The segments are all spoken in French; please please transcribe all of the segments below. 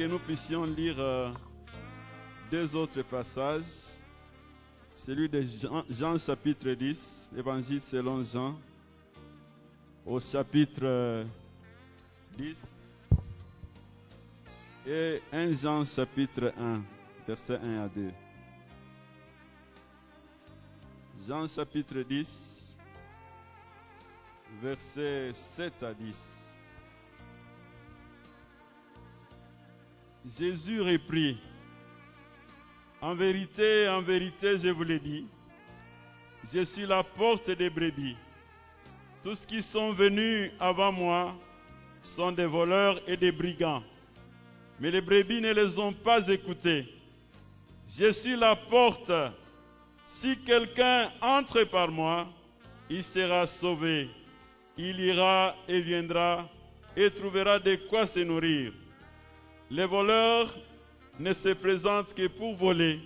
que nous puissions lire euh, deux autres passages. Celui de Jean, chapitre 10, Évangile selon Jean, au chapitre euh, 10, et 1 Jean chapitre 1, versets 1 à 2. Jean chapitre 10, versets 7 à 10. Jésus reprit, En vérité, en vérité, je vous l'ai dit, je suis la porte des brebis. Tous ceux qui sont venus avant moi sont des voleurs et des brigands, mais les brebis ne les ont pas écoutés. Je suis la porte. Si quelqu'un entre par moi, il sera sauvé. Il ira et viendra et trouvera de quoi se nourrir. Les voleurs ne se présentent que pour voler,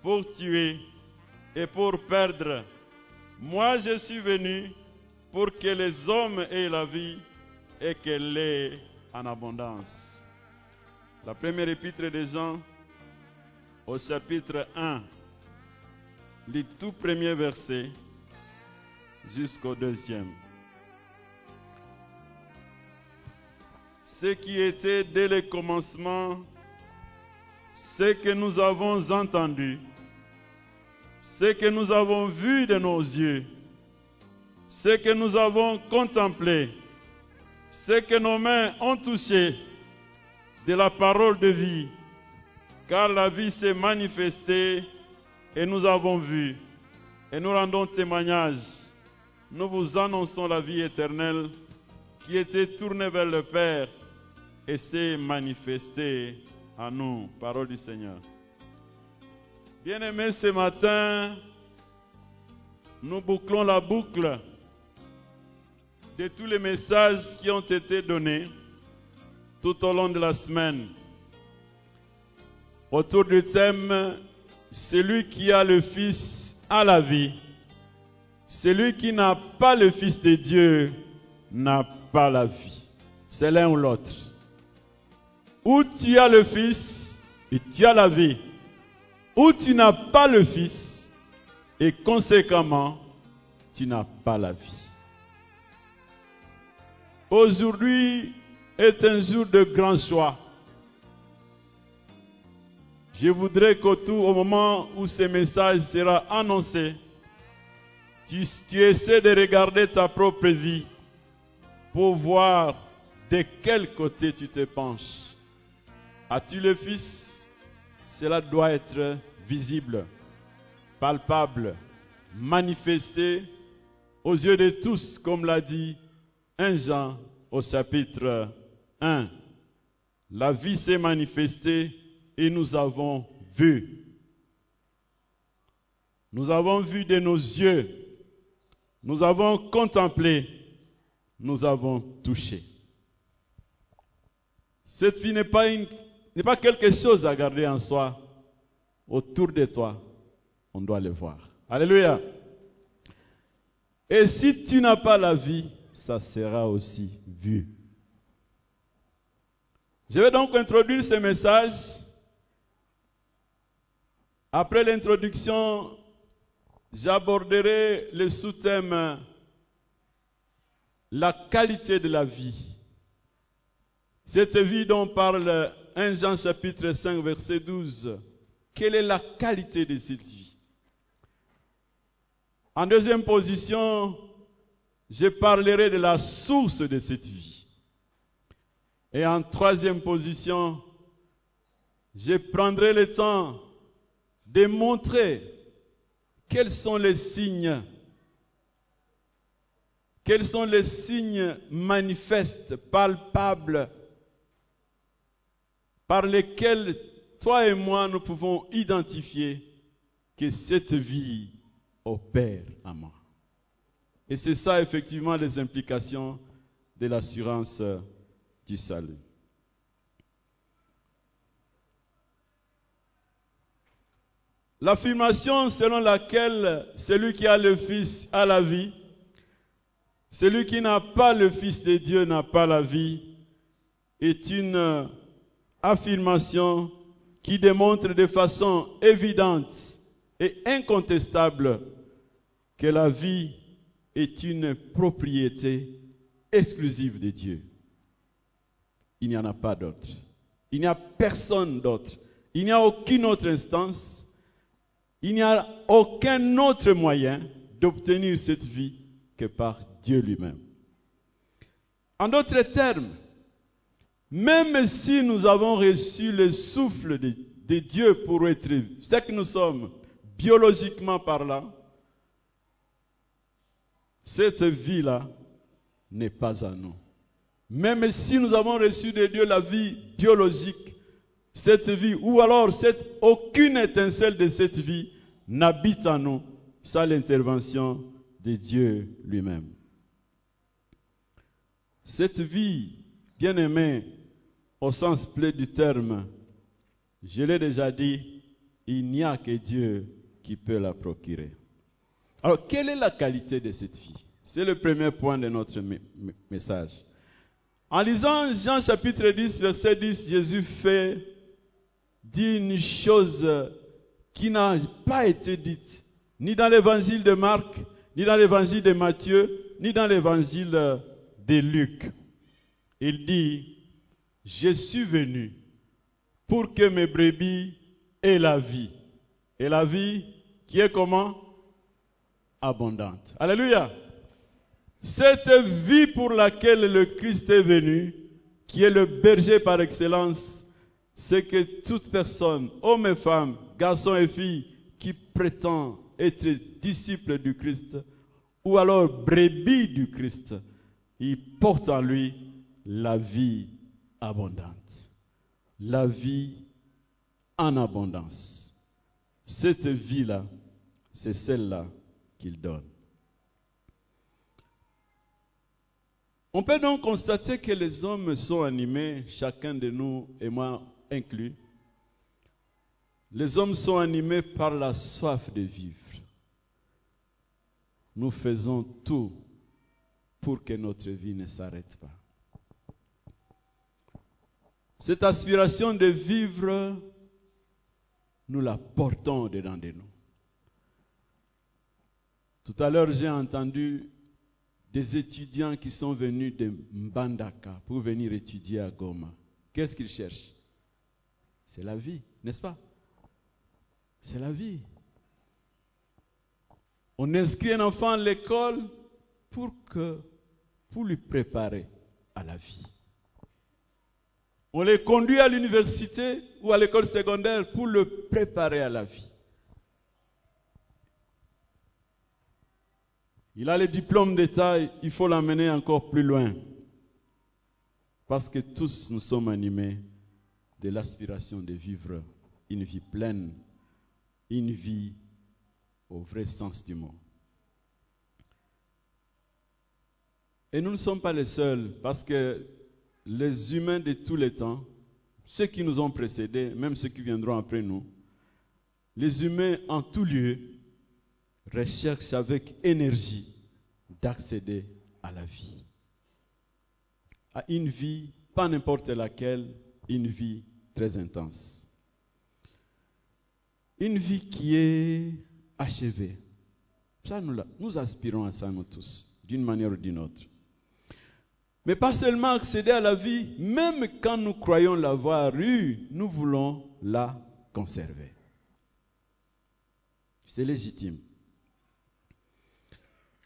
pour tuer et pour perdre. Moi, je suis venu pour que les hommes aient la vie et qu'elle l'ait en abondance. La première épître de Jean, au chapitre 1, les tout premiers versets jusqu'au deuxième. Ce qui était dès le commencement, ce que nous avons entendu, ce que nous avons vu de nos yeux, ce que nous avons contemplé, ce que nos mains ont touché de la parole de vie, car la vie s'est manifestée et nous avons vu et nous rendons témoignage. Nous vous annonçons la vie éternelle qui était tournée vers le Père et s'est manifestée à nous. Parole du Seigneur. Bien-aimés, ce matin, nous bouclons la boucle de tous les messages qui ont été donnés tout au long de la semaine. Autour du thème, celui qui a le Fils a la vie. Celui qui n'a pas le Fils de Dieu n'a pas la vie. C'est l'un ou l'autre. Ou tu as le Fils et tu as la vie. Ou tu n'as pas le Fils et conséquemment, tu n'as pas la vie. Aujourd'hui est un jour de grand choix. Je voudrais qu'autour, au moment où ce message sera annoncé, tu essaies de regarder ta propre vie pour voir de quel côté tu te penches. As-tu le Fils? Cela doit être visible, palpable, manifesté aux yeux de tous, comme l'a dit 1 Jean au chapitre 1. La vie s'est manifestée et nous avons vu. Nous avons vu de nos yeux. Nous avons contemplé. Nous avons touché. Cette vie n'est pas, une, n'est pas quelque chose à garder en soi. Autour de toi, on doit le voir. Alléluia. Et si tu n'as pas la vie, ça sera aussi vu. Je vais donc introduire ce message. Après l'introduction, j'aborderai le sous-thème la qualité de la vie. Cette vie dont parle 1 Jean chapitre 5 verset 12. Quelle est la qualité de cette vie? En deuxième position, je parlerai de la source de cette vie. Et en troisième position, je prendrai le temps de montrer quels sont les signes, quels sont les signes manifestes, palpables, par lesquels toi et moi nous pouvons identifier que cette vie opère en moi. Et c'est ça effectivement les implications de l'assurance du salut. L'affirmation selon laquelle celui qui a le Fils a la vie, celui qui n'a pas le Fils de Dieu n'a pas la vie, est une affirmation qui démontre de façon évidente et incontestable que la vie est une propriété exclusive de Dieu. Il n'y en a pas d'autre. Il n'y a personne d'autre. Il n'y a aucune autre instance. Il n'y a aucun autre moyen d'obtenir cette vie que par Dieu lui-même. En d'autres termes, même si nous avons reçu le souffle de, Dieu pour être ce que nous sommes biologiquement parlant, cette vie-là n'est pas à nous. Même si nous avons reçu de Dieu la vie biologique, cette vie, ou alors cette, aucune étincelle de cette vie n'habite en nous sans l'intervention de Dieu lui-même. Cette vie, bien aimée, au sens plein du terme, je l'ai déjà dit, il n'y a que Dieu qui peut la procurer. Alors, quelle est la qualité de cette vie? C'est le premier point de notre message. En lisant Jean chapitre 10, verset 10, Jésus fait, dit une chose qui n'a pas été dite, ni dans l'évangile de Marc, ni dans l'évangile de Matthieu, ni dans l'évangile de Luc. Il dit, je suis venu pour que mes brebis aient la vie. Et la vie qui est comment? Abondante. Alléluia. Cette vie pour laquelle le Christ est venu, qui est le berger par excellence, c'est que toute personne, homme et femme, garçon et fille, qui prétend être disciple du Christ, ou alors brebis du Christ, il porte en lui la vie abondante. La vie en abondance. Cette vie-là, c'est celle-là qu'il donne. On peut donc constater que les hommes sont animés, chacun de nous et moi inclus. Les hommes sont animés par la soif de vivre. Nous faisons tout pour que notre vie ne s'arrête pas. Cette aspiration de vivre, nous la portons dedans de nous. Tout à l'heure, j'ai entendu des étudiants qui sont venus de Mbandaka pour venir étudier à Goma. Qu'est-ce qu'ils cherchent? C'est la vie, n'est-ce pas? C'est la vie. On inscrit un enfant à l'école pour que pour lui préparer à la vie. On les conduit à l'université ou à l'école secondaire pour le préparer à la vie. Il a les diplômes d'État, il faut l'amener encore plus loin. Parce que tous nous sommes animés de l'aspiration de vivre une vie pleine, une vie au vrai sens du mot. Et nous ne sommes pas les seuls, parce que les humains de tous les temps, ceux qui nous ont précédés, même ceux qui viendront après nous, les humains en tout lieu recherchent avec énergie d'accéder à la vie. À une vie, pas n'importe laquelle, une vie très intense. Une vie qui est achevée. Nous, nous aspirons à ça, nous tous, d'une manière ou d'une autre. Mais pas seulement accéder à la vie, même quand nous croyons l'avoir eue, nous voulons la conserver. C'est légitime.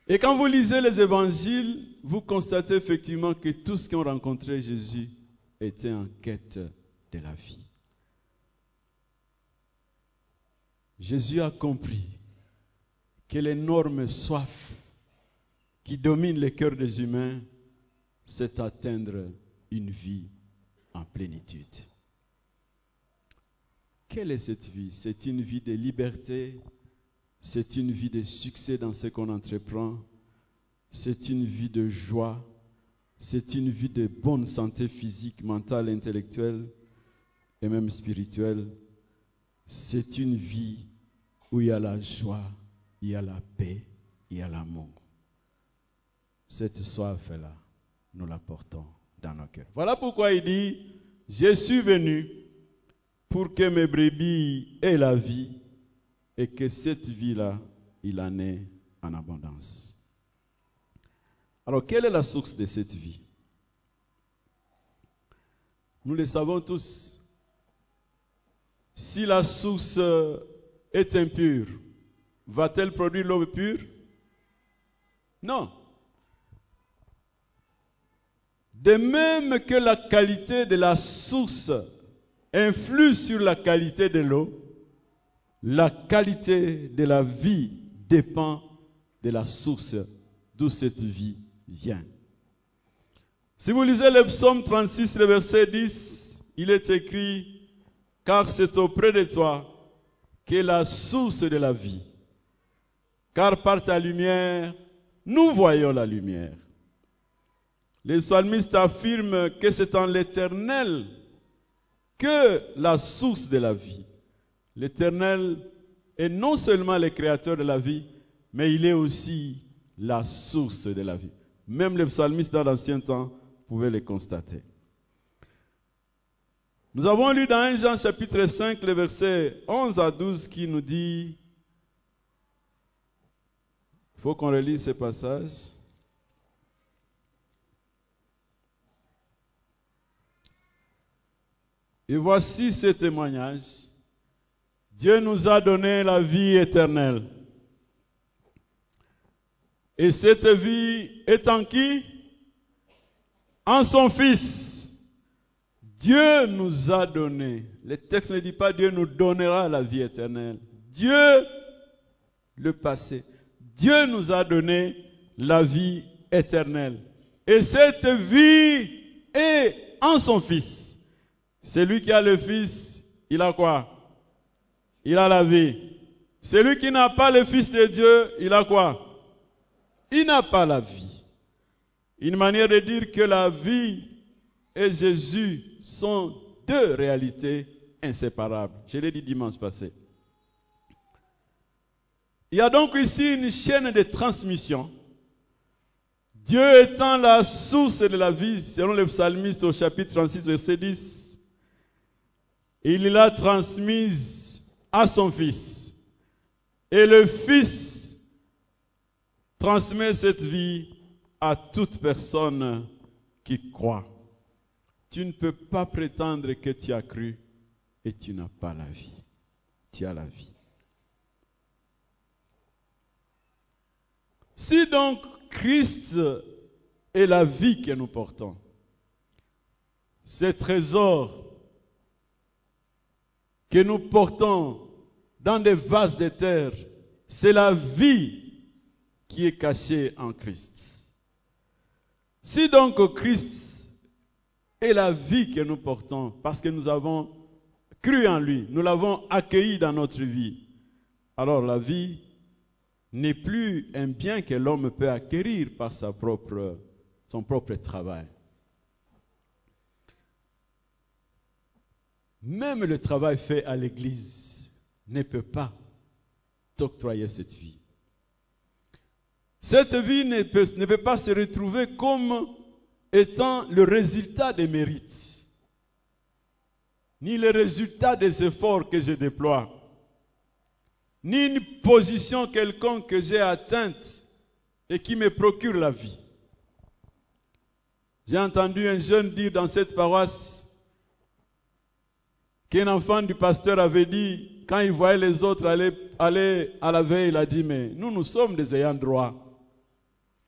Et quand vous lisez les évangiles, vous constatez effectivement que tous qui ont rencontré Jésus étaient en quête de la vie. Jésus a compris que l'énorme soif qui domine les cœurs des humains c'est atteindre une vie en plénitude. Quelle est cette vie? C'est une vie de liberté, c'est une vie de succès dans ce qu'on entreprend, c'est une vie de joie, c'est une vie de bonne santé physique, mentale, intellectuelle et même spirituelle. C'est une vie où il y a la joie, il y a la paix, il y a l'amour. Cette soif est là nous la portons dans nos cœurs. Voilà pourquoi il dit, je suis venu pour que mes brebis aient la vie et que cette vie-là, il en ait en abondance. Alors, quelle est la source de cette vie? Nous le savons tous. Si la source est impure, va-t-elle produire l'eau pure? Non. De même que la qualité de la source influe sur la qualité de l'eau, la qualité de la vie dépend de la source d'où cette vie vient. Si vous lisez le psaume 36, le verset 10, il est écrit, car c'est auprès de toi qu'est la source de la vie. Car par ta lumière, nous voyons la lumière. Les psalmistes affirment que c'est en l'Éternel que la source de la vie. L'Éternel est non seulement le créateur de la vie, mais il est aussi la source de la vie. Même les psalmistes dans l'ancien temps pouvaient le constater. Nous avons lu dans 1 Jean chapitre 5, le verset 11 à 12 qui nous dit, il faut qu'on relise ce passage. Et voici ce témoignage. Dieu nous a donné la vie éternelle. Et cette vie est en qui? En son Fils. Dieu nous a donné. Le texte ne dit pas Dieu nous donnera la vie éternelle. Dieu, le passé. Dieu nous a donné la vie éternelle. Et cette vie est en son Fils. Celui qui a le Fils, il a quoi? Il a la vie. Celui qui n'a pas le Fils de Dieu, il a quoi? Il n'a pas la vie. Une manière de dire que la vie et Jésus sont deux réalités inséparables. Je l'ai dit dimanche passé. Il y a donc ici une chaîne de transmission. Dieu étant la source de la vie, selon le psalmiste au chapitre 36, verset 10, il l'a transmise à son fils. Et le fils transmet cette vie à toute personne qui croit. Tu ne peux pas prétendre que tu as cru et tu n'as pas la vie. Tu as la vie. Si donc Christ est la vie que nous portons, ces trésors que nous portons dans des vases de terre, c'est la vie qui est cachée en Christ. Si donc Christ est la vie que nous portons, parce que nous avons cru en lui, nous l'avons accueilli dans notre vie, alors la vie n'est plus un bien que l'homme peut acquérir par son propre travail. Même le travail fait à l'église ne peut pas t'octroyer cette vie. Cette vie ne peut, pas se retrouver comme étant le résultat des mérites, ni le résultat des efforts que je déploie, ni une position quelconque que j'ai atteinte et qui me procure la vie. J'ai entendu un jeune dire dans cette paroisse, qu'un enfant du pasteur avait dit, quand il voyait les autres aller, à la veille, il a dit, mais nous, nous sommes des ayants droit.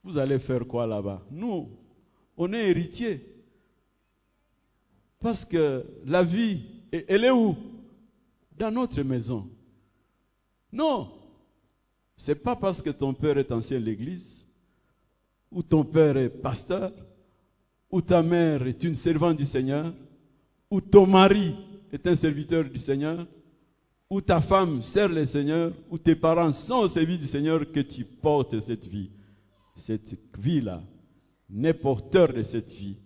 Vous allez faire quoi là-bas? Nous, on est héritiers. Parce que la vie, elle est où? Dans notre maison. Non. C'est pas parce que ton père est ancien de l'église, ou ton père est pasteur, ou ta mère est une servante du Seigneur, ou ton mari est un serviteur du Seigneur, ou ta femme sert le Seigneur, ou tes parents sont au service du Seigneur, que tu portes cette vie. Cette vie-là n'est porteur de cette vie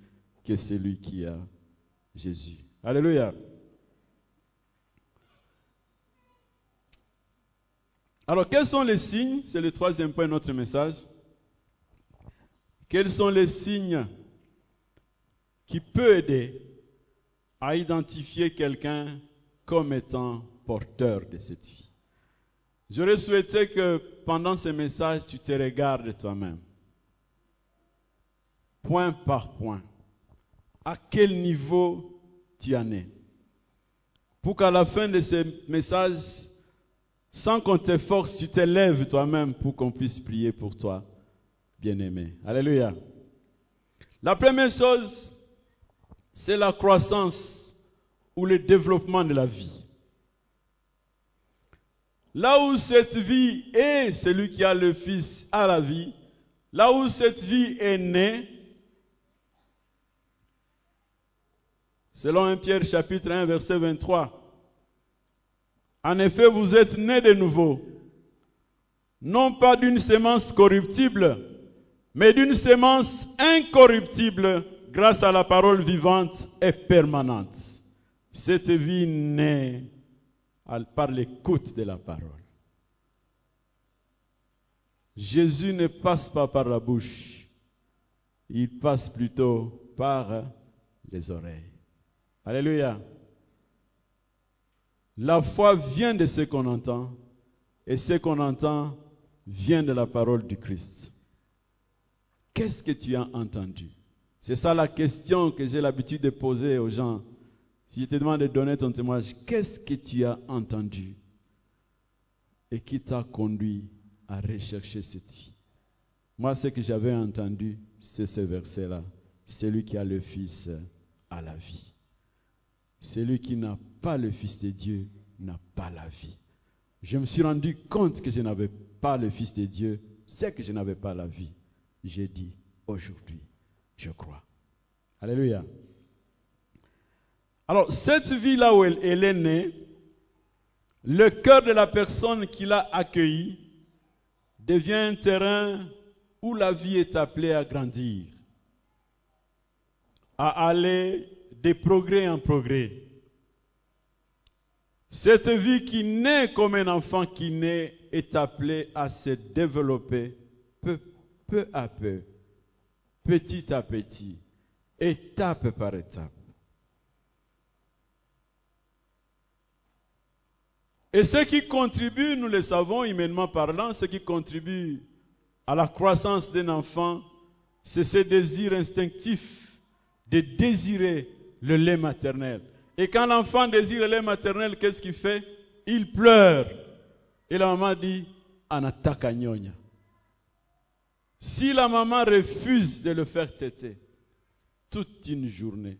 que celui qui a Jésus. Alléluia. Alors, quels sont les signes? C'est le troisième point de notre message. Quels sont les signes qui peut aider à identifier quelqu'un comme étant porteur de cette vie. J'aurais souhaité que pendant ce message, tu te regardes toi-même, point par point, à quel niveau tu en es, pour qu'à la fin de ce message, sans qu'on te force, tu te lèves toi-même pour qu'on puisse prier pour toi, bien-aimé. Alléluia. La première chose, c'est la croissance ou le développement de la vie. Là où cette vie est, celui qui a le Fils a la vie. Là où cette vie est née, selon 1 Pierre chapitre 1 verset 23, en effet vous êtes nés de nouveau, non pas d'une semence corruptible, mais d'une semence incorruptible grâce à la parole vivante et permanente. Cette vie naît par l'écoute de la parole. Jésus ne passe pas par la bouche, il passe plutôt par les oreilles. Alléluia. La foi vient de ce qu'on entend et ce qu'on entend vient de la parole du Christ. Qu'est-ce que tu as entendu? C'est ça la question que j'ai l'habitude de poser aux gens si je te demande de donner ton témoignage, qu'est-ce que tu as entendu et qui t'a conduit à rechercher cette vie Moi, ce que j'avais entendu, c'est ce verset-là. Celui qui a le Fils a la vie. Celui qui n'a pas le Fils de Dieu n'a pas la vie. Je me suis rendu compte que je n'avais pas le Fils de Dieu, c'est que je n'avais pas la vie. J'ai dit, aujourd'hui, je crois. Alléluia. Alors, cette vie-là où elle, est née, le cœur de la personne qui l'a accueillie devient un terrain où la vie est appelée à grandir, à aller de progrès en progrès. Cette vie qui naît comme un enfant qui naît est appelée à se développer peu, peu à peu, petit à petit, étape par étape. Et ce qui contribue, nous le savons humainement parlant, ce qui contribue à la croissance d'un enfant, c'est ce désir instinctif de désirer le lait maternel. Et quand l'enfant désire le lait maternel, qu'est-ce qu'il fait? Il pleure. Et la maman dit, Anataka nyonya. Si la maman refuse de le faire téter toute une journée,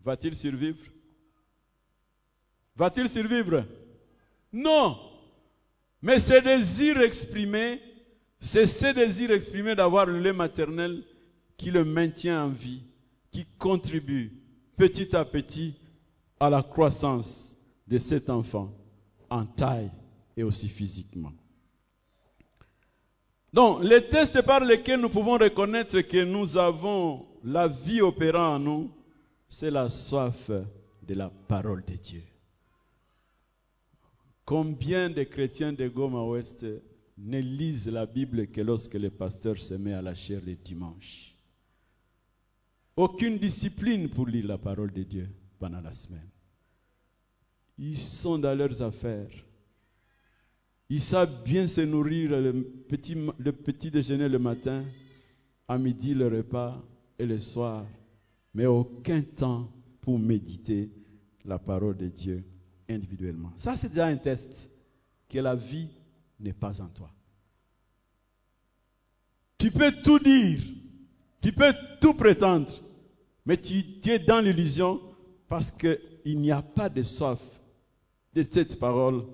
va-t-il survivre? Va-t-il survivre? Non. Mais ce désir exprimé, c'est ce désir exprimé d'avoir le lait maternel qui le maintient en vie, qui contribue petit à petit à la croissance de cet enfant en taille et aussi physiquement. Donc, les tests par lesquels nous pouvons reconnaître que nous avons la vie opérant en nous, c'est la soif de la parole de Dieu. Combien de chrétiens de Goma Ouest ne lisent la Bible que lorsque le pasteur se met à la chair les dimanches Aucune discipline pour lire la parole de Dieu pendant la semaine. Ils sont dans leurs affaires. Ils savent bien se nourrir le petit, le petit déjeuner le matin, à midi le repas et le soir, mais aucun temps pour méditer la parole de Dieu individuellement. Ça, c'est déjà un test que la vie n'est pas en toi. Tu peux tout dire, tu peux tout prétendre, mais tu, es dans l'illusion parce qu'il n'y a pas de soif de cette parole.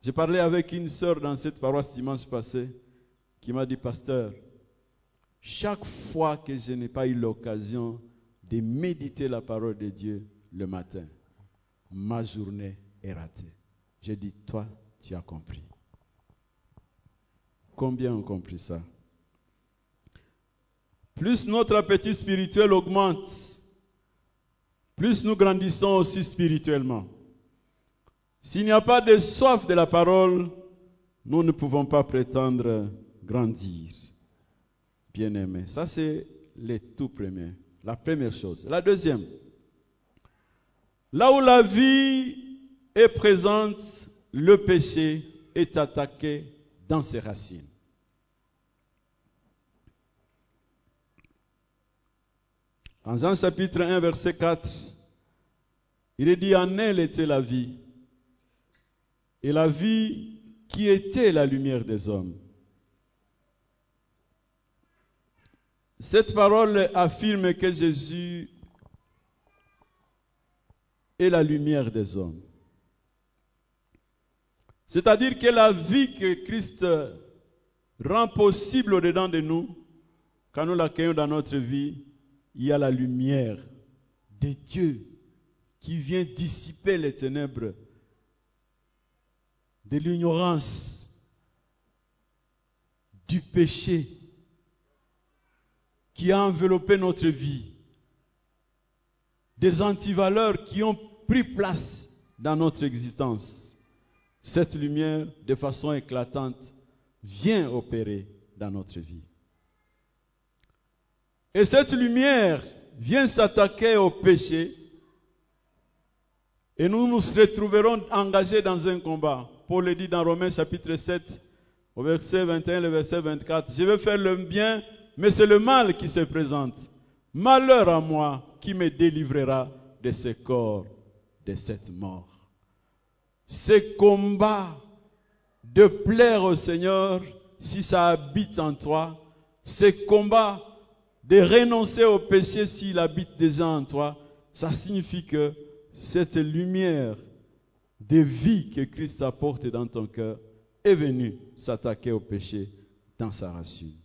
J'ai parlé avec une sœur dans cette paroisse dimanche passé qui m'a dit, pasteur, chaque fois que je n'ai pas eu l'occasion de méditer la parole de Dieu le matin, ma journée est ratée. J'ai dit, toi, tu as compris. Combien ont compris ça? Plus notre appétit spirituel augmente, plus nous grandissons aussi spirituellement. S'il n'y a pas de soif de la parole, nous ne pouvons pas prétendre grandir. Bien-aimé, ça c'est le tout premier La première chose. La deuxième, là où la vie est présente, le péché est attaqué dans ses racines. En Jean chapitre 1, verset 4, il est dit, en elle était la vie, et la vie qui était la lumière des hommes. Cette parole affirme que Jésus est la lumière des hommes. C'est-à-dire que la vie que Christ rend possible au-dedans de nous, quand nous l'accueillons dans notre vie, il y a la lumière de Dieu qui vient dissiper les ténèbres de l'ignorance, du péché qui a enveloppé notre vie, des antivaleurs qui ont pris place dans notre existence. Cette lumière, de façon éclatante, vient opérer dans notre vie. Et cette lumière vient s'attaquer au péché et nous nous retrouverons engagés dans un combat. Paul le dit dans Romains chapitre 7, au verset 21 le verset 24. Je vais faire le bien, mais c'est le mal qui se présente. Malheur à moi qui me délivrera de ce corps, de cette mort. Ce combat de plaire au Seigneur, si ça habite en toi, ce combat de renoncer au péché s'il habite déjà en toi, ça signifie que cette lumière de vie que Christ apporte dans ton cœur est venu s'attaquer au péché dans sa racine.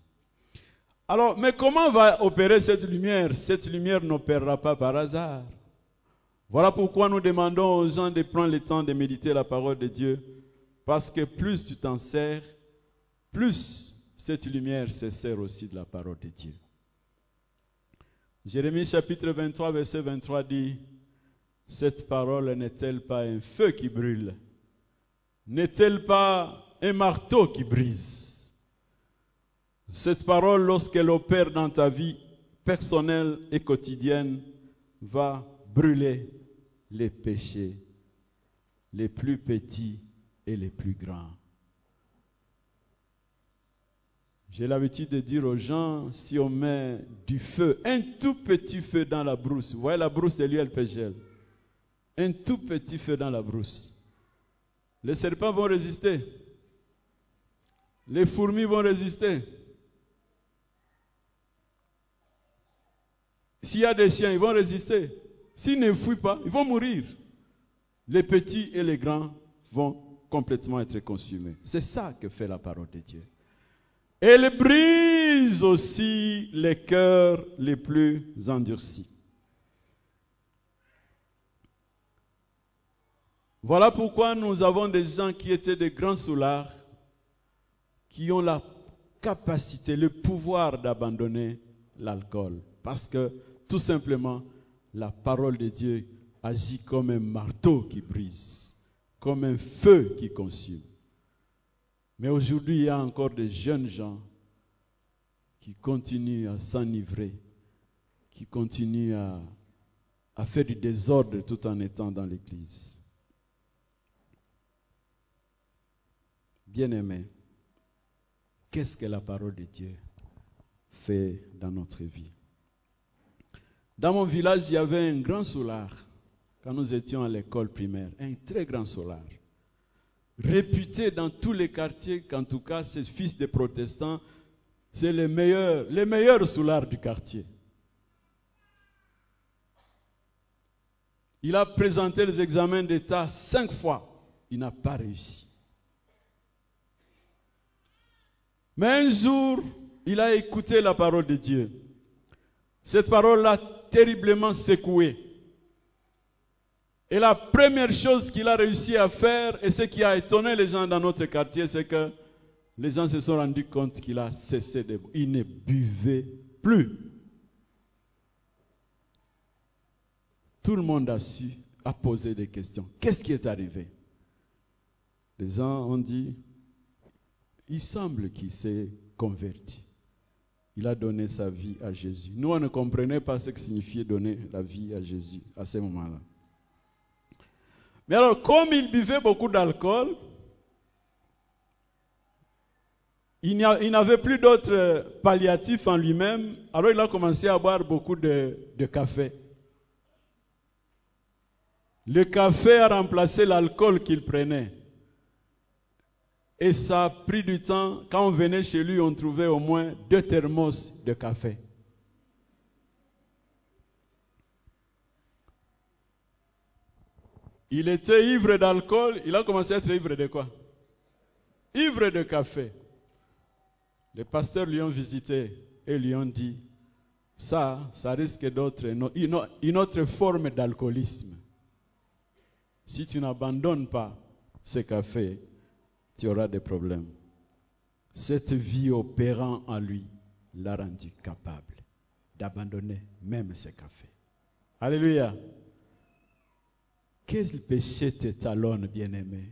Alors, mais comment va opérer cette lumière? Cette lumière n'opérera pas par hasard. Voilà pourquoi nous demandons aux gens de prendre le temps de méditer la parole de Dieu. Parce que plus tu t'en sers, plus cette lumière se sert aussi de la parole de Dieu. Jérémie chapitre 23, verset 23 dit, cette parole n'est-elle pas un feu qui brûle? N'est-elle pas un marteau qui brise? Cette parole, lorsqu'elle opère dans ta vie personnelle et quotidienne, va brûler les péchés, les plus petits et les plus grands. J'ai l'habitude de dire aux gens, si on met du feu, un tout petit feu dans la brousse, vous voyez la brousse de l'huile pégel, un tout petit feu dans la brousse. Les serpents vont résister. Les fourmis vont résister. S'il y a des chiens, ils vont résister. S'ils ne fuient pas, ils vont mourir. Les petits et les grands vont complètement être consumés. C'est ça que fait la parole de Dieu. Elle brise aussi les cœurs les plus endurcis. Voilà pourquoi nous avons des gens qui étaient des grands soulards, qui ont la capacité, le pouvoir d'abandonner l'alcool. Parce que tout simplement, la parole de Dieu agit comme un marteau qui brise, comme un feu qui consume. Mais aujourd'hui, il y a encore des jeunes gens qui continuent à s'enivrer, qui continuent à, à faire du désordre tout en étant dans l'Église. Bien-aimé, qu'est-ce que la parole de Dieu fait dans notre vie? Dans mon village, il y avait un grand solar quand nous étions à l'école primaire, un très grand solar, réputé dans tous les quartiers qu'en tout cas, ces fils de protestants, c'est les meilleurs, les meilleurs soulards du quartier. Il a présenté les examens d'État cinq fois. Il n'a pas réussi. Mais un jour, il a écouté la parole de Dieu. Cette parole l'a terriblement secoué. Et la première chose qu'il a réussi à faire, et ce qui a étonné les gens dans notre quartier, c'est que les gens se sont rendus compte qu'il a cessé de... Il ne buvait plus. Tout le monde a su, a posé des questions. Qu'est-ce qui est arrivé? Les gens ont dit, il semble qu'il s'est converti. il a donné sa vie à Jésus. Nous, on ne comprenait pas ce que signifiait donner la vie à Jésus à ce moment-là. Mais alors, comme il buvait beaucoup d'alcool, il n'avait plus d'autres palliatifs en lui-même, alors il a commencé à boire beaucoup de, de café. Le café a remplacé l'alcool qu'il prenait. Et ça a pris du temps. Quand on venait chez lui, on trouvait au moins deux thermos de café. Il était ivre d'alcool, il a commencé à être ivre de quoi? Ivre de café. Les pasteurs lui ont visité et lui ont dit, ça, ça risque d'être une autre forme d'alcoolisme. Si tu n'abandonnes pas ce café, tu auras des problèmes. Cette vie opérant en lui l'a rendu capable d'abandonner même ce café. Alléluia. Quel péché te talonne, bien-aimé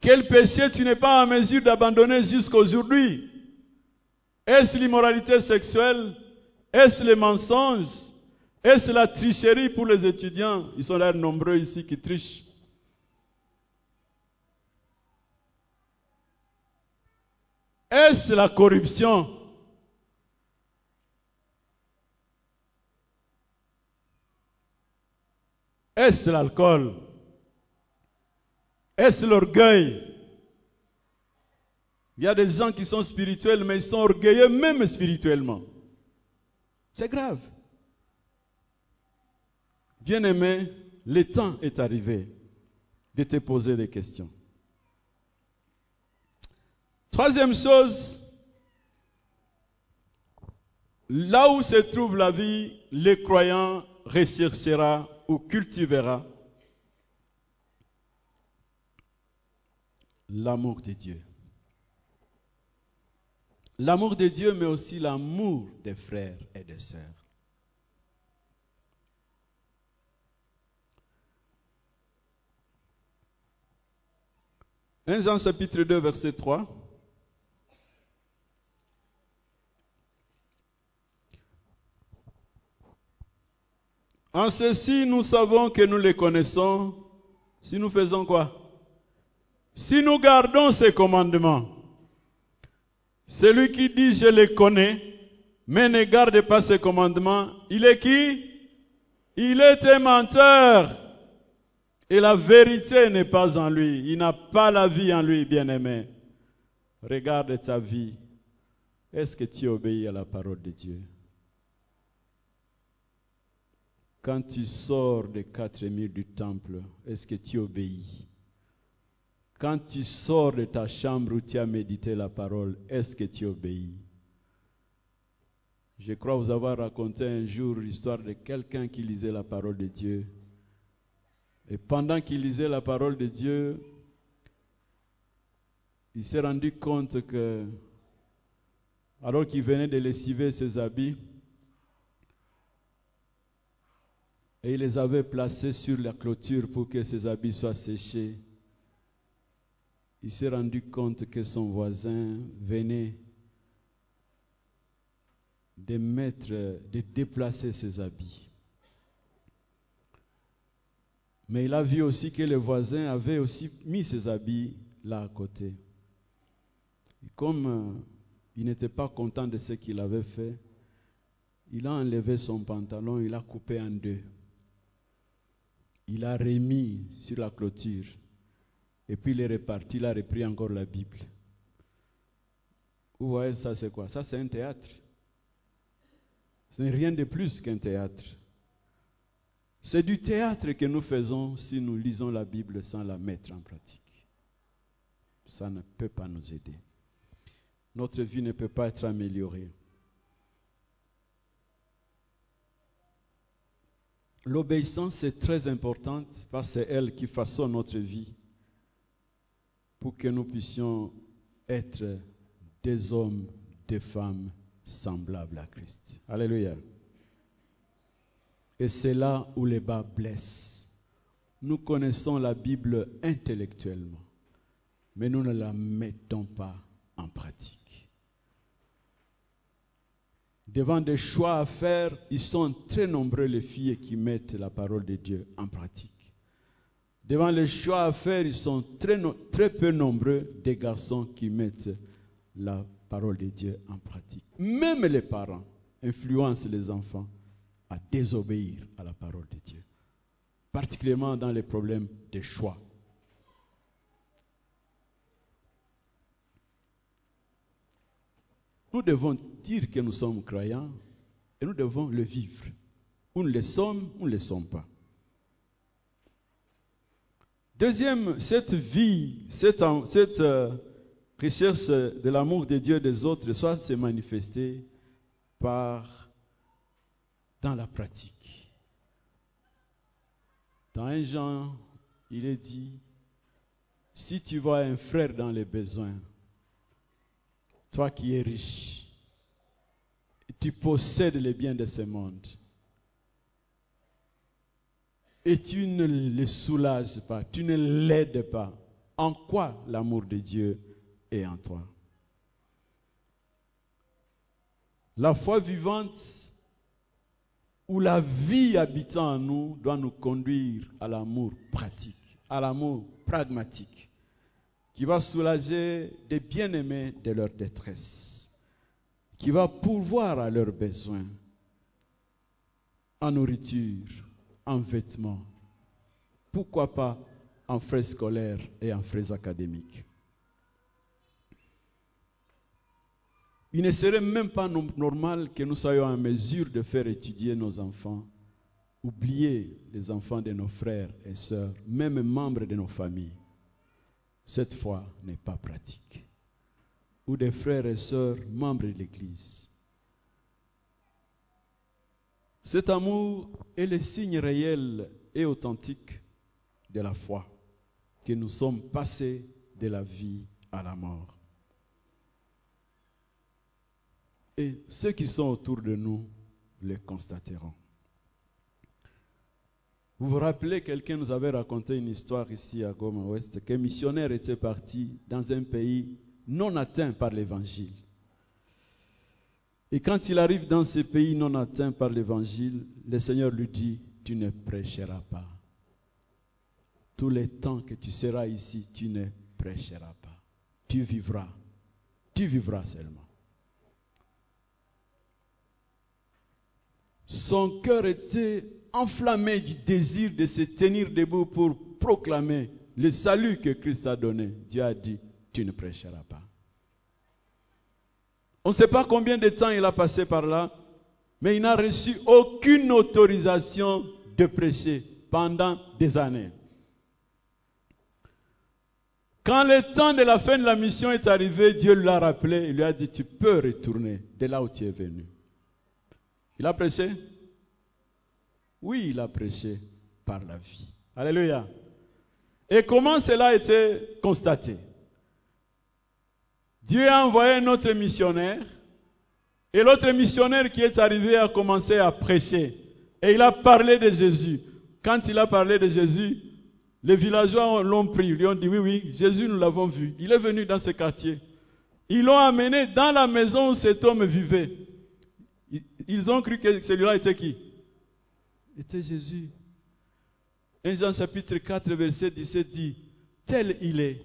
Quel péché tu n'es pas en mesure d'abandonner jusqu'aujourd'hui Est-ce l'immoralité sexuelle? Est-ce les mensonges? Est-ce la tricherie pour les étudiants? Ils sont là nombreux ici qui trichent. Est-ce la corruption? Est-ce l'alcool? Est-ce l'orgueil? Il y a des gens qui sont spirituels, mais ils sont orgueilleux même spirituellement. C'est grave. Bien-aimé, le temps est arrivé de te poser des questions. Troisième chose, là où se trouve la vie, le croyant recherchera ou cultivera l'amour de Dieu. L'amour de Dieu, mais aussi l'amour des frères et des sœurs. 1 Jean chapitre 2, verset 3. En ceci, nous savons que nous les connaissons si nous faisons quoi? Si nous gardons ces commandements. Celui qui dit je les connais, mais ne garde pas ces commandements, il est qui? Il est un menteur. Et la vérité n'est pas en lui. Il n'a pas la vie en lui, bien-aimé. Regarde ta vie. Est-ce que tu obéis à la parole de Dieu? Quand tu sors des quatre murs du temple, est-ce que tu obéis? Quand tu sors de ta chambre où tu as médité la parole, est-ce que tu obéis? Je crois vous avoir raconté un jour l'histoire de quelqu'un qui lisait la parole de Dieu. Et pendant qu'il lisait la parole de Dieu, il s'est rendu compte que, alors qu'il venait de lessiver ses habits, et il les avait placés sur la clôture pour que ses habits soient séchés. Il s'est rendu compte que son voisin venait de de déplacer ses habits. Mais il a vu aussi que le voisin avait aussi mis ses habits là à côté. Et comme euh, il n'était pas content de ce qu'il avait fait, il a enlevé son pantalon, il a coupé en deux il a remis sur la clôture. Et puis il est reparti, il a repris encore la Bible. Vous voyez, ça c'est quoi? Ça c'est un théâtre. Ce n'est rien de plus qu'un théâtre. C'est du théâtre que nous faisons si nous lisons la Bible sans la mettre en pratique. Ça ne peut pas nous aider. Notre vie ne peut pas être améliorée. L'obéissance est très importante parce que c'est elle qui façonne notre vie pour que nous puissions être des hommes, des femmes semblables à Christ. Alléluia. Et c'est là où les bas blessent. Nous connaissons la Bible intellectuellement, mais nous ne la mettons pas en pratique. Devant des choix à faire, ils sont très nombreux les filles qui mettent la parole de Dieu en pratique. Devant les choix à faire, ils sont très, très peu nombreux des garçons qui mettent la parole de Dieu en pratique. Même les parents influencent les enfants à désobéir à la parole de Dieu, particulièrement dans les problèmes de choix. Nous devons dire que nous sommes croyants et nous devons le vivre. Ou nous le sommes, ou nous ne le sommes pas. Deuxième, cette vie, cette, euh, recherche de l'amour de Dieu et des autres soit se manifester par dans la pratique. Dans un Jean, il est dit, si tu vois un frère dans les besoins, toi qui es riche, tu possèdes les biens de ce monde, et tu ne le soulages pas, tu ne l'aides pas, en quoi l'amour de Dieu est en toi? La foi vivante ou la vie habitant en nous doit nous conduire à l'amour pratique, à l'amour pragmatique, qui va soulager des bien-aimés de leur détresse, qui va pourvoir à leurs besoins en nourriture, en vêtements, pourquoi pas en frais scolaires et en frais académiques. Il ne serait même pas no- normal que nous soyons en mesure de faire étudier nos enfants, oublier les enfants de nos frères et sœurs, même membres de nos familles. Cette foi n'est pas pratique. Ou des frères et sœurs membres de l'Église. Cet amour est le signe réel et authentique de la foi, que nous sommes passés de la vie à la mort. Et ceux qui sont autour de nous le constateront. Vous vous rappelez, quelqu'un nous avait raconté une histoire ici à Goma Ouest, qu'un missionnaire était parti dans un pays non atteint par l'évangile. Et quand il arrive dans ce pays non atteint par l'évangile, le Seigneur lui dit, tu ne prêcheras pas. Tous les temps que tu seras ici, tu ne prêcheras pas. Tu vivras. Tu vivras seulement. Son cœur était enflammé du désir de se tenir debout pour proclamer le salut que Christ a donné. Dieu a dit, tu ne prêcheras pas. On ne sait pas combien de temps il a passé par là, mais il n'a reçu aucune autorisation de prêcher pendant des années. Quand le temps de la fin de la mission est arrivé, Dieu l'a rappelé, il lui a dit, tu peux retourner de là où tu es venu. Il a prêché Oui, il a prêché par la vie. Alléluia. Et comment cela a été constaté? Dieu a envoyé un autre missionnaire et l'autre missionnaire qui est arrivé a commencé à prêcher et il a parlé de Jésus. Quand il a parlé de Jésus, les villageois l'ont pris, ils lui ont dit oui, oui, Jésus nous l'avons vu. Il est venu dans ce quartier. Ils l'ont amené dans la maison où cet homme vivait. Ils ont cru que celui-là était qui? Était Jésus. 1 Jean chapitre 4, verset 17 dit, tel il est,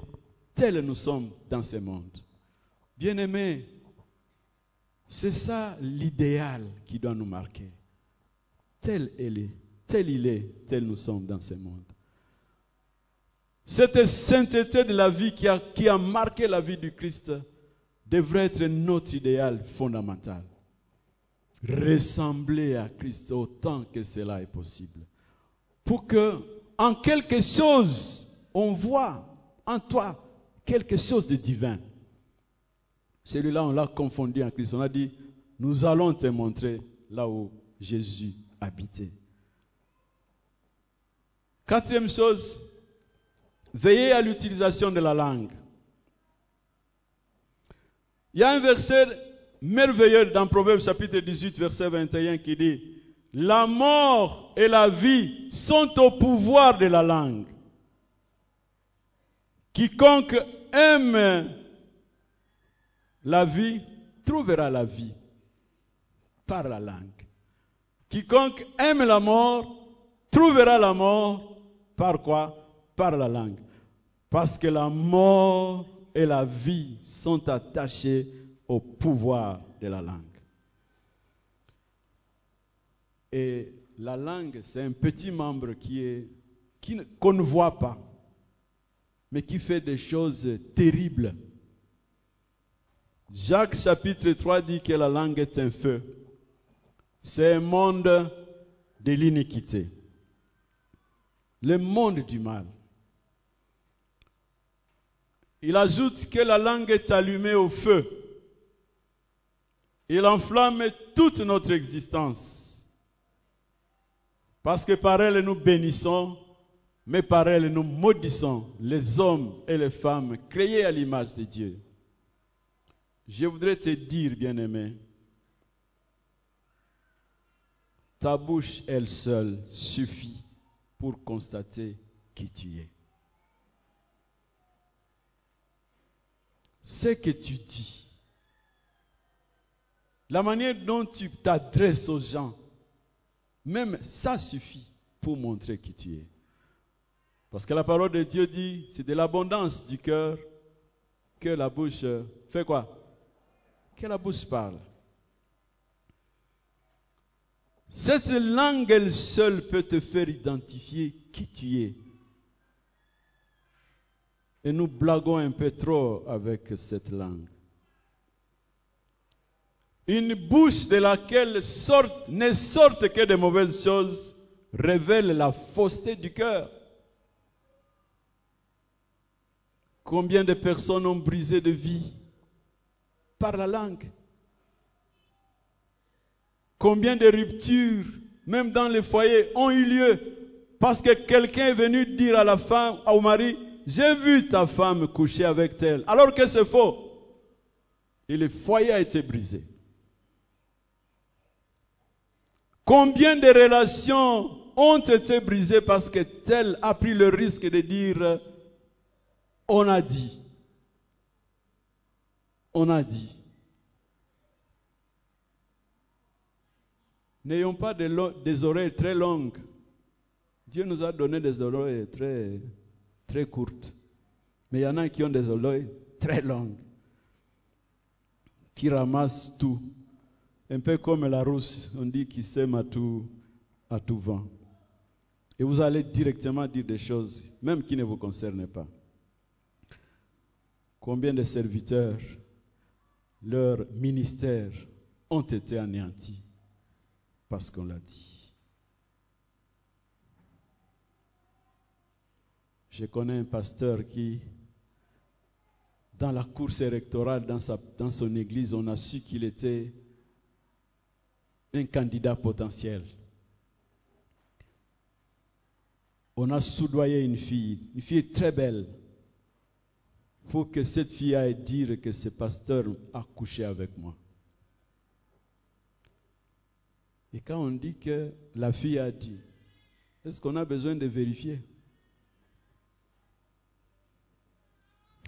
tel nous sommes dans ce monde. Bien-aimés, c'est ça l'idéal qui doit nous marquer. Tel il est, tel il est, tel nous sommes dans ce monde. Cette sainteté de la vie qui a, qui a marqué la vie du Christ devrait être notre idéal fondamental. Ressembler à Christ autant que cela est possible. Pour que, en quelque chose, on voit en toi quelque chose de divin. Celui-là, on l'a confondu en Christ. On a dit, nous allons te montrer là où Jésus habitait. Quatrième chose, veillez à l'utilisation de la langue. Il y a un verset merveilleux dans Proverbe chapitre 18, verset 21 qui dit, la mort et la vie sont au pouvoir de la langue. Quiconque aime la vie trouvera la vie. par la langue. Quiconque aime la mort trouvera la mort par quoi? Par la langue. Parce que la mort et la vie sont attachées au pouvoir de la langue. Et la langue, c'est un petit membre qui est qu'on ne voit pas, mais qui fait des choses terribles. Jacques chapitre 3 dit que la langue est un feu. C'est un monde de l'iniquité. Le monde du mal. Il ajoute que la langue est allumée au feu. Il enflamme toute notre existence. Parce que par elle nous bénissons, mais par elle nous maudissons les hommes et les femmes créés à l'image de Dieu. Je voudrais te dire, bien-aimé, ta bouche, elle seule, suffit pour constater qui tu es. Ce que tu dis, la manière dont tu t'adresses aux gens, même ça suffit pour montrer qui tu es. Parce que la parole de Dieu dit, c'est de l'abondance du cœur que la bouche fait quoi? Que la bouche parle. Cette langue, elle seule peut te faire identifier qui tu es. Et nous blaguons un peu trop avec cette langue. Une bouche de laquelle ne sortent que de mauvaises choses révèle la fausseté du cœur. Combien de personnes ont brisé de vie par la langue? Combien de ruptures, même dans les foyers, ont eu lieu parce que quelqu'un est venu dire à la femme, au mari, j'ai vu ta femme coucher avec elle, alors que c'est faux. Et le foyer a été brisé. Combien de relations ont été brisées parce que tel a pris le risque de dire on a dit. On a dit. N'ayons pas des, oreilles très longues. Dieu nous a donné des oreilles très, très courtes. Mais il y en a qui ont des oreilles très longues, qui ramassent tout. Un peu comme la rousse, on dit qui sème à tout, à tout vent. Et vous allez directement dire des choses, même qui ne vous concernent pas. Combien de serviteurs, leur ministère ont été anéantis parce qu'on l'a dit. Je connais un pasteur qui, dans la course électorale, dans son église, on a su qu'il était un candidat potentiel. On a soudoyé une fille, une fille très belle, pour que cette fille aille dire que ce pasteur a couché avec moi. Et quand on dit que la fille a dit, est-ce qu'on a besoin de vérifier?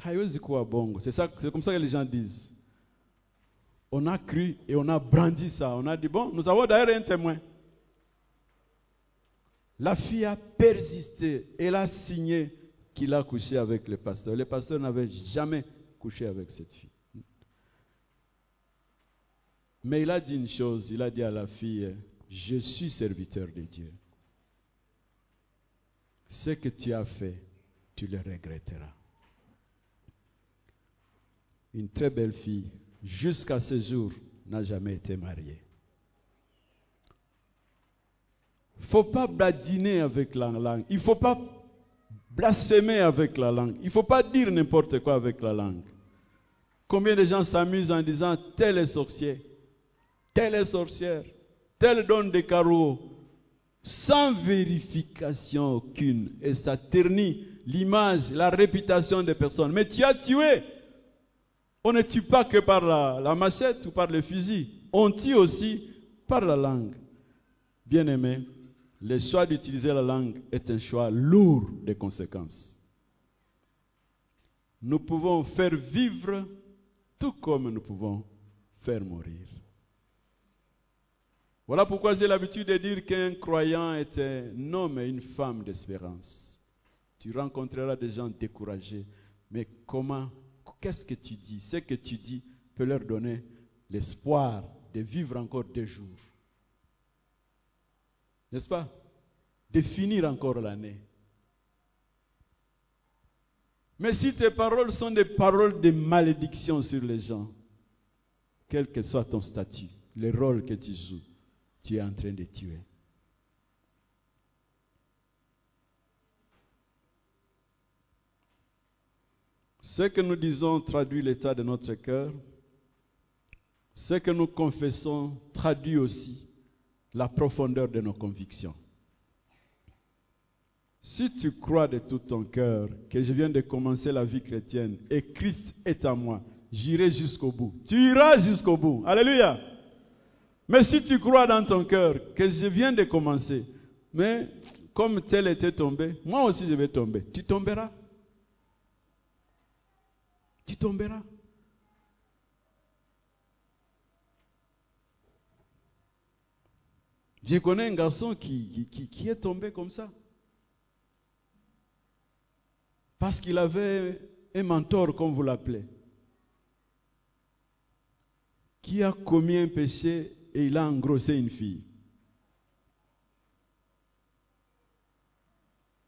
C'est comme ça que les gens disent. On a cru et on a brandi ça. On a dit, bon, nous avons d'ailleurs un témoin. La fille a persisté. Elle a signé qu'il a couché avec le pasteur. Le pasteur n'avait jamais couché avec cette fille. Mais il a dit une chose. Il a dit à la fille, je suis serviteur de Dieu. Ce que tu as fait, tu le regretteras. Une très belle fille, jusqu'à ce jour, n'a jamais été ne faut pas badiner avec la langue. Il ne faut pas blasphémer avec la langue. Il ne faut pas dire n'importe quoi avec la langue. Combien de gens s'amusent en disant tel est sorcier, tel est sorcière, tel donne des carreaux, sans vérification aucune. Et ça ternit l'image, la réputation des personnes. Mais tu as tué. On ne tue pas que par la, machette ou par le fusil. On tue aussi par la langue. Bien-aimé, le choix d'utiliser la langue est un choix lourd de conséquences. Nous pouvons faire vivre tout comme nous pouvons faire mourir. Voilà pourquoi j'ai l'habitude de dire qu'un croyant est un homme et une femme d'espérance. Tu rencontreras des gens découragés, mais comment, qu'est-ce que tu dis? Ce que tu dis peut leur donner l'espoir de vivre encore deux jours. N'est-ce pas? De finir encore l'année. Mais si tes paroles sont des paroles de malédiction sur les gens, quel que soit ton statut, le rôle que tu joues, tu es en train de tuer. Ce que nous disons traduit l'état de notre cœur. Ce que nous confessons traduit aussi la profondeur de nos convictions. Si tu crois de tout ton cœur que je viens de commencer la vie chrétienne et Christ est à moi, j'irai jusqu'au bout. Tu iras jusqu'au bout. Alléluia. Mais si tu crois dans ton cœur que je viens de commencer, mais comme tel était tombé, moi aussi je vais tomber. Tu tomberas. Tu tomberas. Je connais un garçon qui, est tombé comme ça. Parce qu'il avait un mentor, comme vous l'appelez, qui a commis un péché et il a engrossé une fille.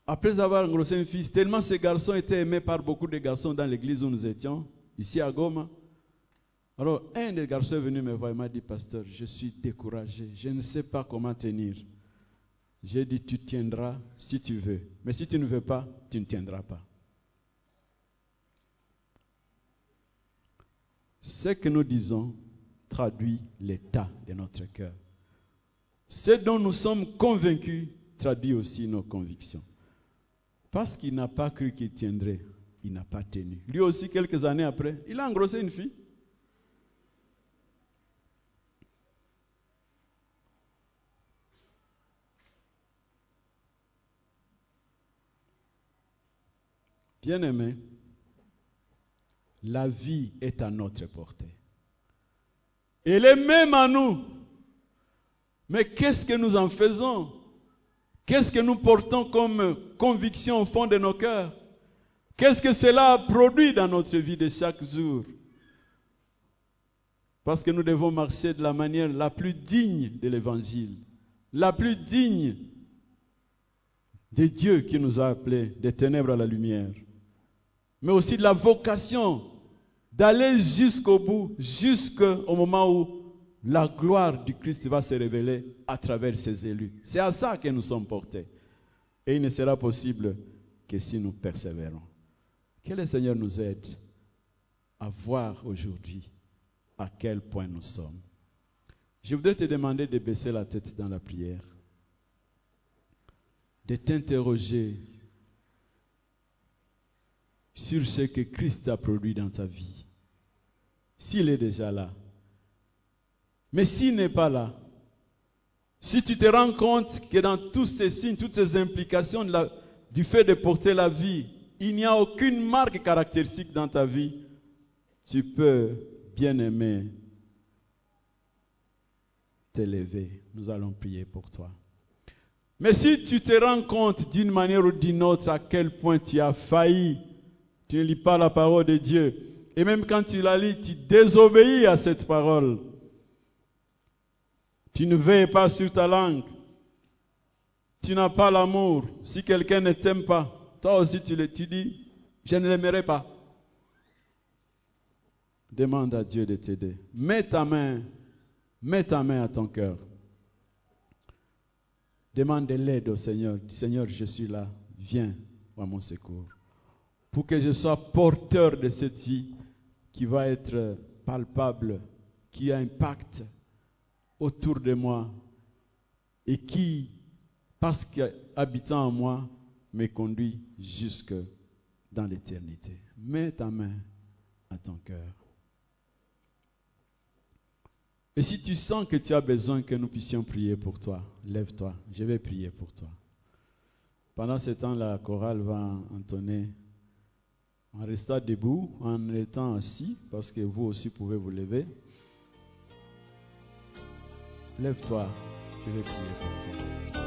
Après avoir engrossé une fille, tellement ce garçon était aimé par beaucoup de garçons dans l'église où nous étions, ici à Goma. Alors, un des garçons est venu me voir et m'a dit, pasteur, je suis découragé, je ne sais pas comment tenir. J'ai dit, tu tiendras si tu veux, mais si tu ne veux pas, tu ne tiendras pas. Ce que nous disons traduit l'état de notre cœur. Ce dont nous sommes convaincus traduit aussi nos convictions. Parce qu'il n'a pas cru qu'il tiendrait, il n'a pas tenu. Lui aussi, quelques années après, il a engrossé une fille. Bien-aimé, la vie est à notre portée. Elle est même à nous. Mais qu'est-ce que nous en faisons? Qu'est-ce que nous portons comme conviction au fond de nos cœurs? Qu'est-ce que cela produit dans notre vie de chaque jour? Parce que nous devons marcher de la manière la plus digne de l'Évangile, la plus digne de Dieu qui nous a appelés des ténèbres à la lumière, mais aussi de la vocation d'aller jusqu'au bout, jusqu'au moment où la gloire du Christ va se révéler à travers ses élus. C'est à ça que nous sommes portés. Et il ne sera possible que si nous persévérons. Que le Seigneur nous aide à voir aujourd'hui à quel point nous sommes. Je voudrais te demander de baisser la tête dans la prière, de t'interroger sur ce que Christ a produit dans ta vie. S'il est déjà là. Mais s'il n'est pas là, si tu te rends compte que dans tous ces signes, toutes ces implications du fait de porter la vie, il n'y a aucune marque caractéristique dans ta vie, tu peux, bien aimer, t'élever. Nous allons prier pour toi. Mais si tu te rends compte d'une manière ou d'une autre à quel point tu as failli, tu ne lis pas la parole de Dieu, et même quand tu la lis, tu désobéis à cette parole. Tu ne veilles pas sur ta langue. Tu n'as pas l'amour. Si quelqu'un ne t'aime pas, toi aussi tu, le, tu dis, je ne l'aimerai pas. Demande à Dieu de t'aider. Mets ta main, mets ta main à ton cœur. Demande de l'aide au Seigneur. Seigneur, je suis là. Viens à mon secours. Pour que je sois porteur de cette vie qui va être palpable, qui impacte autour de moi et qui, parce qu'habitant en moi, me conduit jusque dans l'éternité. Mets ta main à ton cœur. Et si tu sens que tu as besoin que nous puissions prier pour toi, lève-toi, je vais prier pour toi. Pendant ce temps, la chorale va entonner en restant debout, en étant assis, parce que vous aussi pouvez vous lever. Lève-toi, je vais prier pour toi.